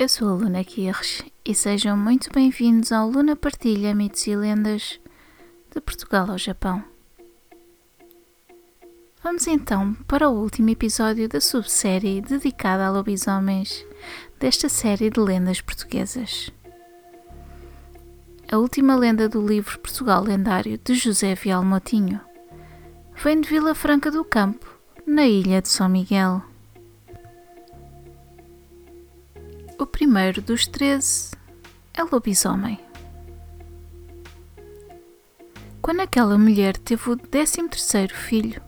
Eu sou a Luna Quirres e sejam muito bem-vindos ao Luna Partilha Mitos e Lendas de Portugal ao Japão. Vamos então para o último episódio da subsérie dedicada a lobisomens desta série de lendas portuguesas. A última lenda do livro Portugal Lendário de José Vial Motinho vem de Vila Franca do Campo, na ilha de São Miguel. Primeiro dos treze é lobisomem. Quando aquela mulher teve o décimo terceiro filho,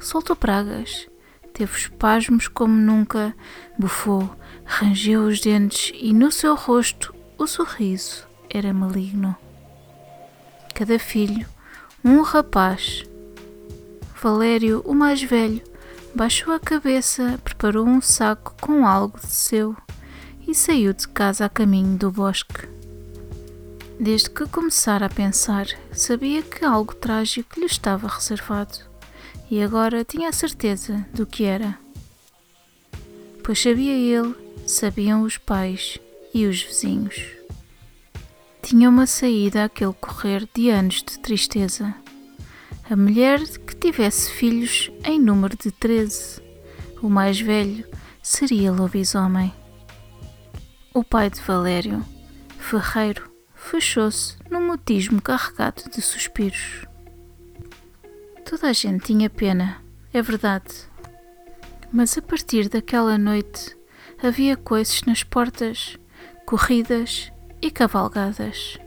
soltou pragas, teve espasmos como nunca, bufou, rangeu os dentes e no seu rosto o sorriso era maligno. Cada filho, um rapaz. Valério, o mais velho, baixou a cabeça, preparou um saco com algo de seu e saiu de casa a caminho do bosque. Desde que começara a pensar, sabia que algo trágico lhe estava reservado e agora tinha a certeza do que era. Pois sabia ele, sabiam os pais e os vizinhos tinha uma saída àquele correr de anos de tristeza. A mulher que tivesse filhos em número de treze, o mais velho, seria lobisomem. O pai de Valério, ferreiro, fechou-se num mutismo carregado de suspiros. Toda a gente tinha pena, é verdade. Mas a partir daquela noite havia coisas nas portas, corridas e cavalgadas.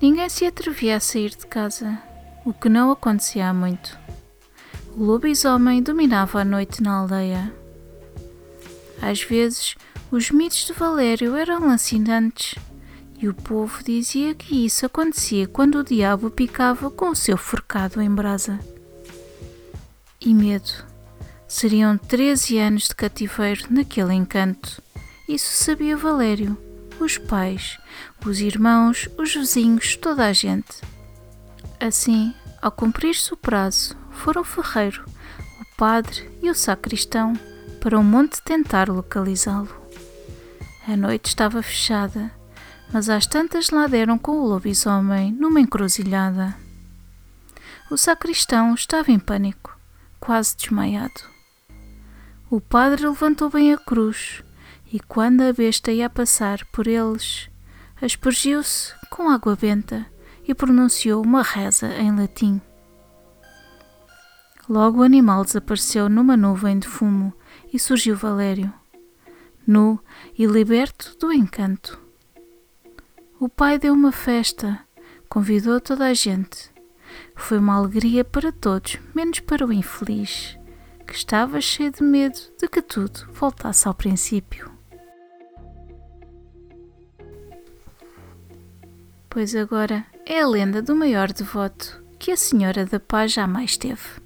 Ninguém se atrevia a sair de casa, o que não acontecia há muito. O lobisomem dominava a noite na aldeia. Às vezes, os mitos de Valério eram lancinantes e o povo dizia que isso acontecia quando o diabo picava com o seu forcado em brasa. E medo. Seriam 13 anos de cativeiro naquele encanto. Isso sabia Valério os pais, os irmãos, os vizinhos, toda a gente. Assim, ao cumprir-se o prazo, foram o ferreiro, o padre e o sacristão para o monte tentar localizá-lo. A noite estava fechada, mas às tantas lá deram com o lobisomem numa encruzilhada. O sacristão estava em pânico, quase desmaiado. O padre levantou bem a cruz e quando a besta ia passar por eles, aspergiu-se com água benta e pronunciou uma reza em latim. Logo o animal desapareceu numa nuvem de fumo e surgiu Valério, nu e liberto do encanto. O pai deu uma festa, convidou toda a gente. Foi uma alegria para todos, menos para o infeliz, que estava cheio de medo de que tudo voltasse ao princípio. pois agora é a lenda do maior devoto que a Senhora da Paz jamais teve.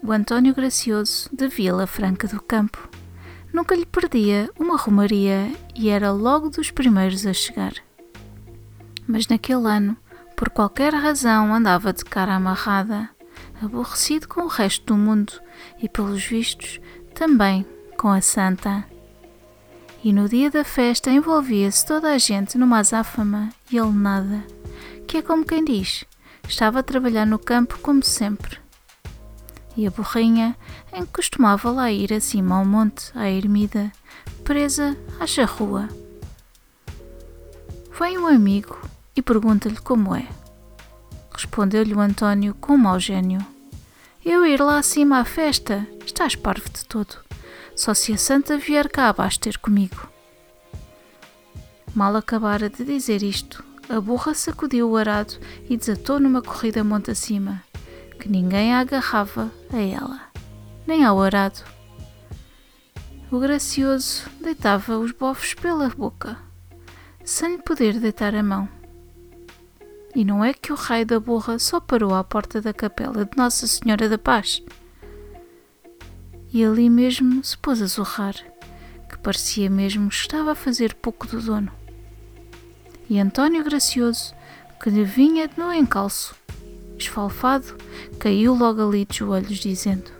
O António Gracioso de Vila Franca do Campo nunca lhe perdia uma romaria e era logo dos primeiros a chegar. Mas naquele ano, por qualquer razão, andava de cara amarrada, aborrecido com o resto do mundo e, pelos vistos, também com a Santa e no dia da festa envolvia-se toda a gente numa azáfama e ele nada, que é como quem diz, estava a trabalhar no campo como sempre. E a borrinha, em que costumava lá ir acima ao monte, à ermida, presa à charrua. Vem um amigo e pergunta-lhe como é. Respondeu-lhe o António com um mau gênio. Eu ir lá acima à festa, estás parvo de todo só se a santa vier cá abaixo ter comigo. Mal acabara de dizer isto, a burra sacudiu o arado e desatou numa corrida monte acima, que ninguém a agarrava a ela, nem ao arado. O gracioso deitava os bofos pela boca, sem lhe poder deitar a mão. E não é que o raio da borra só parou à porta da capela de Nossa Senhora da Paz. E ali mesmo se pôs a zurrar, que parecia mesmo que estava a fazer pouco do dono. E António Gracioso, que lhe vinha no encalço, esfalfado, caiu logo ali de joelhos, dizendo: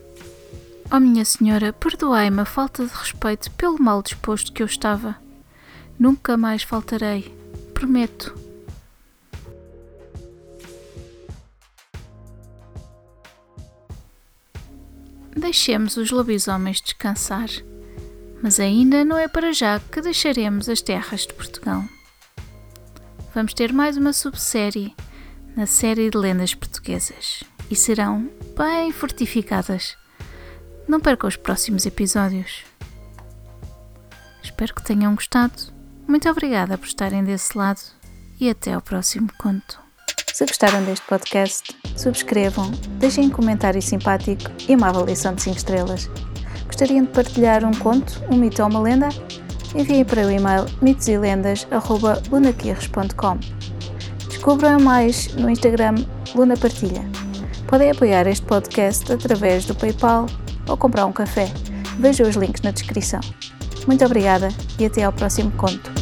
Oh, minha senhora, perdoai-me a falta de respeito pelo mal disposto que eu estava. Nunca mais faltarei, prometo. Deixemos os lobisomens descansar, mas ainda não é para já que deixaremos as terras de Portugal. Vamos ter mais uma subsérie na série de lendas portuguesas e serão bem fortificadas. Não perca os próximos episódios. Espero que tenham gostado. Muito obrigada por estarem desse lado e até ao próximo conto. Se gostaram deste podcast, subscrevam, deixem um comentário simpático e uma avaliação de 5 estrelas. Gostariam de partilhar um conto, um mito ou uma lenda? Enviem para o e-mail mitoselendas.lunaquirres.com Descubram mais no Instagram Luna Partilha. Podem apoiar este podcast através do PayPal ou comprar um café. Vejam os links na descrição. Muito obrigada e até ao próximo conto.